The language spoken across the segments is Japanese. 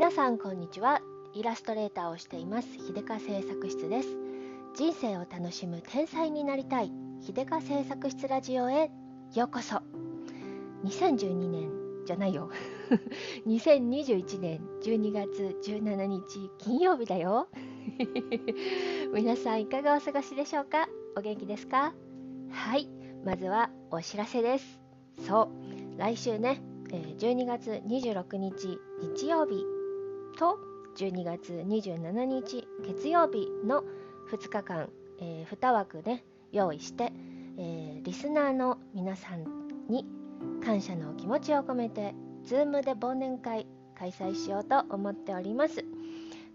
皆さんこんにちは。イラストレーターをしています。秀香製作室です。人生を楽しむ天才になりたい。秀香製作室ラジオへ。ようこそ。2012年じゃないよ。2021年。12月17日金曜日だよ。皆さんいかがお過ごしでしょうか？お元気ですか？はい。まずはお知らせです。そう。来週ね。12月26日日曜日。と12月27日月曜日の2日間、えー、2枠ね用意して、えー、リスナーの皆さんに感謝の気持ちを込めて Zoom で忘年会開催しようと思っております。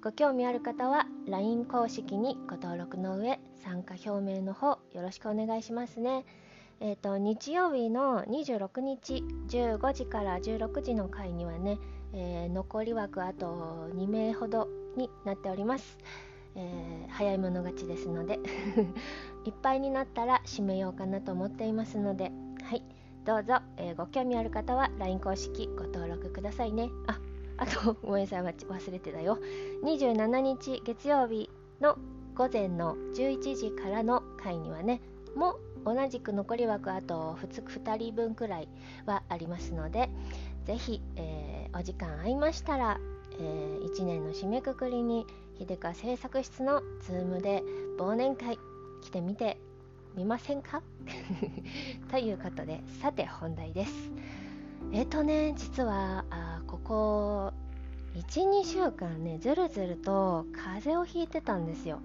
ご興味ある方は LINE 公式にご登録の上参加表明の方よろしくお願いしますね。えーと、日曜日の26日15時から16時の回にはね、えー、残り枠あと2名ほどになっております、えー、早い者勝ちですので いっぱいになったら締めようかなと思っていますのではいどうぞ、えー、ご興味ある方は LINE 公式ご登録くださいね。ああとごめんなさい忘れてたよ。27日月曜日の午前の11時からの回にはねも同じく残り枠あと 2, 2人分くらいはありますのでぜひ、えー、お時間合いましたら、えー、1年の締めくくりに秀川製作室の Zoom で忘年会来てみてみませんか？ということでさて本題です。えっ、ー、とね実はあここ12週間ねずるずると風邪をひいてたんですよ。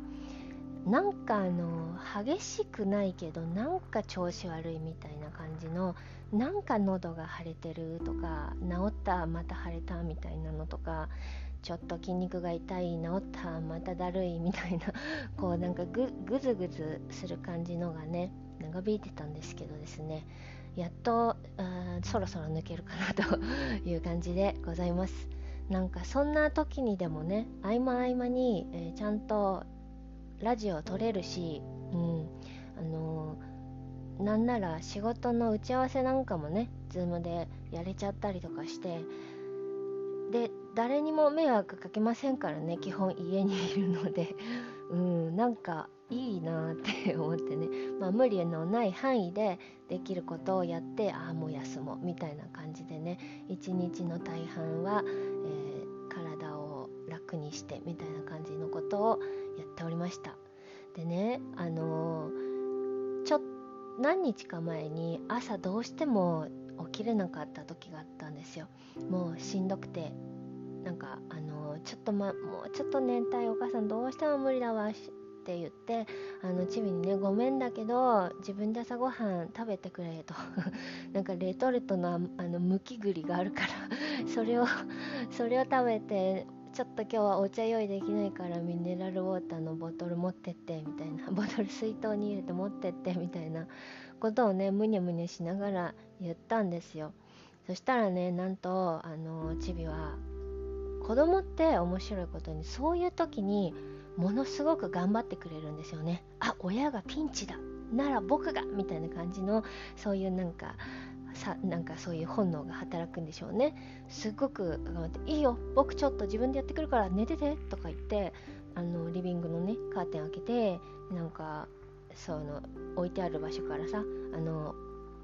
なんかあの激しくないけどなんか調子悪いみたいな感じのなんか喉が腫れてるとか治ったまた腫れたみたいなのとかちょっと筋肉が痛い治ったまただるいみたいな こうなんかぐぐずぐずする感じのがね長引いてたんですけどですね。やっとそろそろ抜けるかなと いう感じでございます。なんかそんな時にでもね合間合間に、えー、ちゃんとラジオ撮れるし、うん、あのー、なんなら仕事の打ち合わせなんかもね Zoom でやれちゃったりとかしてで誰にも迷惑かけませんからね基本家にいるので。うんなんかいいなって思ってね、まあ、無理のない範囲でできることをやってああもう休もうみたいな感じでね。一日の大半は、えー、体を楽にしてみたいな感じのことをやっておりました。でねあの、ちょ何日か前に朝どうしても起きれなかった時があったんですよ。もうしんどくて。なんかあの、ちょっとまもうちょっと年体お母さんどうしても無理だわって言ってあのチビにねごめんだけど自分で朝ごはん食べてくれと。なんかレトルトのあのむき栗があるから。それをそれを食べてちょっと今日はお茶用意できないからミネラルウォーターのボトル持ってってみたいな ボトル水筒に入れて持ってってみたいなことをねむにゃむにゃしながら言ったんですよ。そしたらねなんとあのチビは子供って面白いことにそういう時にものすごく頑張ってくれるんですよね。あ親がピンチだ。なら僕がみたいな感じのそういうなんかさなんかそういう本能が働くんでしょうね。すっごく頑張って「いいよ僕ちょっと自分でやってくるから寝てて」とか言ってあのリビングのねカーテン開けてなんかその置いてある場所からさあの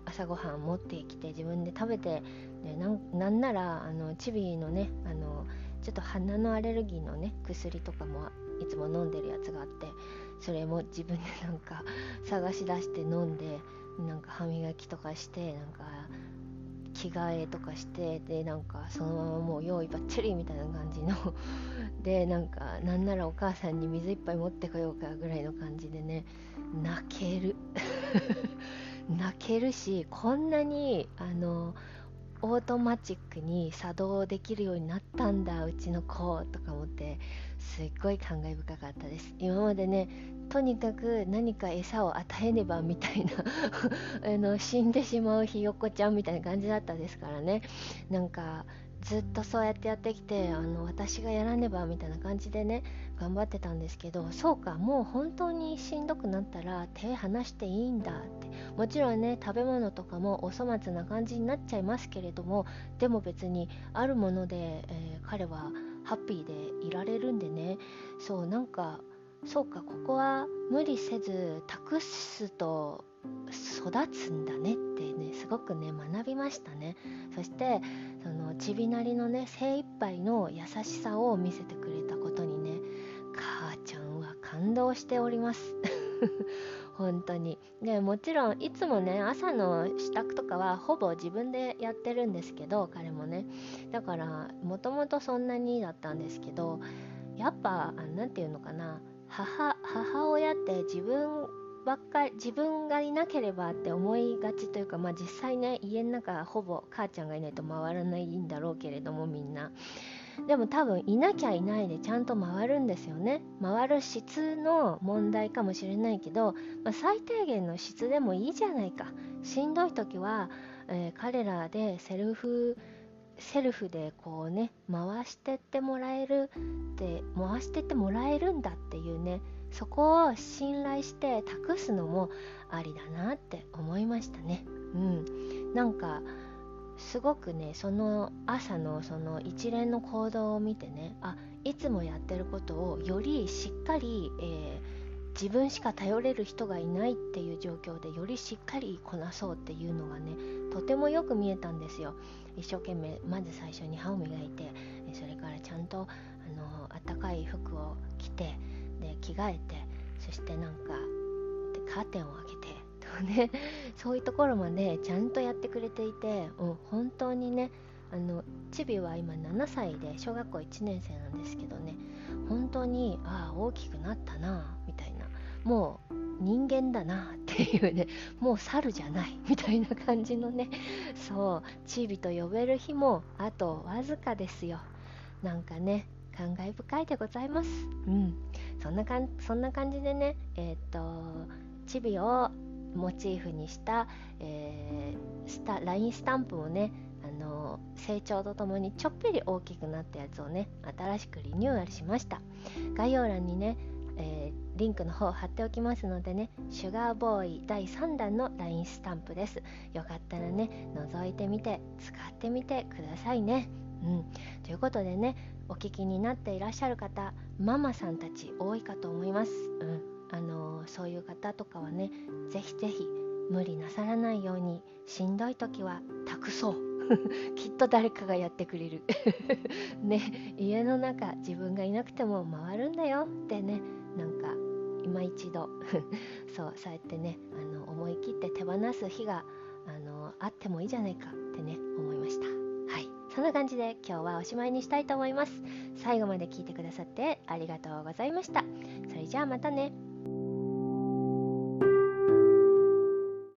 朝ごはん持ってきて自分で食べてでなんならあのチビのねあのちょっと鼻のアレルギーのね薬とかもいつも飲んでるやつがあってそれも自分でなんか 探し出して飲んでなんか歯磨きとかしてなんか着替えとかしてでなんかそのままもう用意ばっちりみたいな感じの。でなんかなんならお母さんに水いっぱい持ってこようかぐらいの感じでね泣ける。泣けるしこんなにあのオートマチックに作動できるようになったんだうちの子とか思ってすっごい感慨深かったです。今までねとにかく何か餌を与えねばみたいな あの死んでしまうひよこちゃんみたいな感じだったですからね。なんかずっとそうやってやってきてあの私がやらねばみたいな感じでね頑張ってたんですけどそうかもう本当にしんどくなったら手離していいんだって。もちろんね食べ物とかもお粗末な感じになっちゃいますけれどもでも別にあるもので、えー、彼はハッピーでいられるんでね。そうなんかそうかここは無理せず託すと育つんだねってねすごくね学びましたね。そしてそのちびなりのね精一杯の優しさを見せてくれたことにね母ちゃんは感動しております。本当に。でもちろんいつもね朝の支度とかはほぼ自分でやってるんですけど彼もね。だからもともとそんなにだったんですけどやっぱ何て言うのかな。母母親って自分ばっかり自分がいなければって思いがちというか、まあ、実際ね家の中ほぼ母ちゃんがいないと回らないんだろうけれどもみんな。でも多分いなきゃいないでちゃんと回るんですよね。回る質の問題かもしれないけど、まあ、最低限の質でもいいじゃないか。しんどい時は、えー、彼らでセルフセルフでこうね回してってもらえるって回してってもらえるんだっていうねそこを信頼して託すのもありだなって思いましたね。うん、なんかすごくねその朝のその一連の行動を見てねあいつもやってることをよりしっかり、えー、自分しか頼れる人がいないっていう状況でよりしっかりこなそうっていうのがねとてもよく見えたんですよ一生懸命まず最初に歯を磨いてそれからちゃんとあの暖かい服を着てで着替えてそしてなんかでカーテンを開けてと ねそういうところまでちゃんとやってくれていて、う、本当にねあのチビは今7歳で小学校1年生なんですけどね本当にああ大きくなったなみたいなもう人間だなっていうねもう猿じゃないみたいな感じのねそうチビと呼べる日もあとわずかですよ。なんかね感慨深いでございます。うん。そんなかんそんな感じでねえっ、とチビをモチーフにした、えー、スタ LINE スタンプをねあの成長とともにちょっぴり大きくなったやつをね新しくリニューアルしました。概要欄にね、えー、リンクの方を貼っておきますのでねシュガーボーイ第3弾の LINE スタンプです。よかったらね覗いてみて使ってみてくださいね。うん、ということでねお聞きになっていらっしゃる方ママさんたち多いかと思います、うん。あのー、そういう方とかはねぜひぜひ無理なさらないようにしんどい時は託そう。きっと誰かがやってくれる。ね家の中自分がいなくても回るんだよ。ってねなんか今一度。そうそうやってねあの思い切って手放す日があのあってもいいじゃないかってね思いました。そんな感じで今日はおしまいにしたいと思います。最後まで聞いてくださってありがとうございました。それじゃあまたね。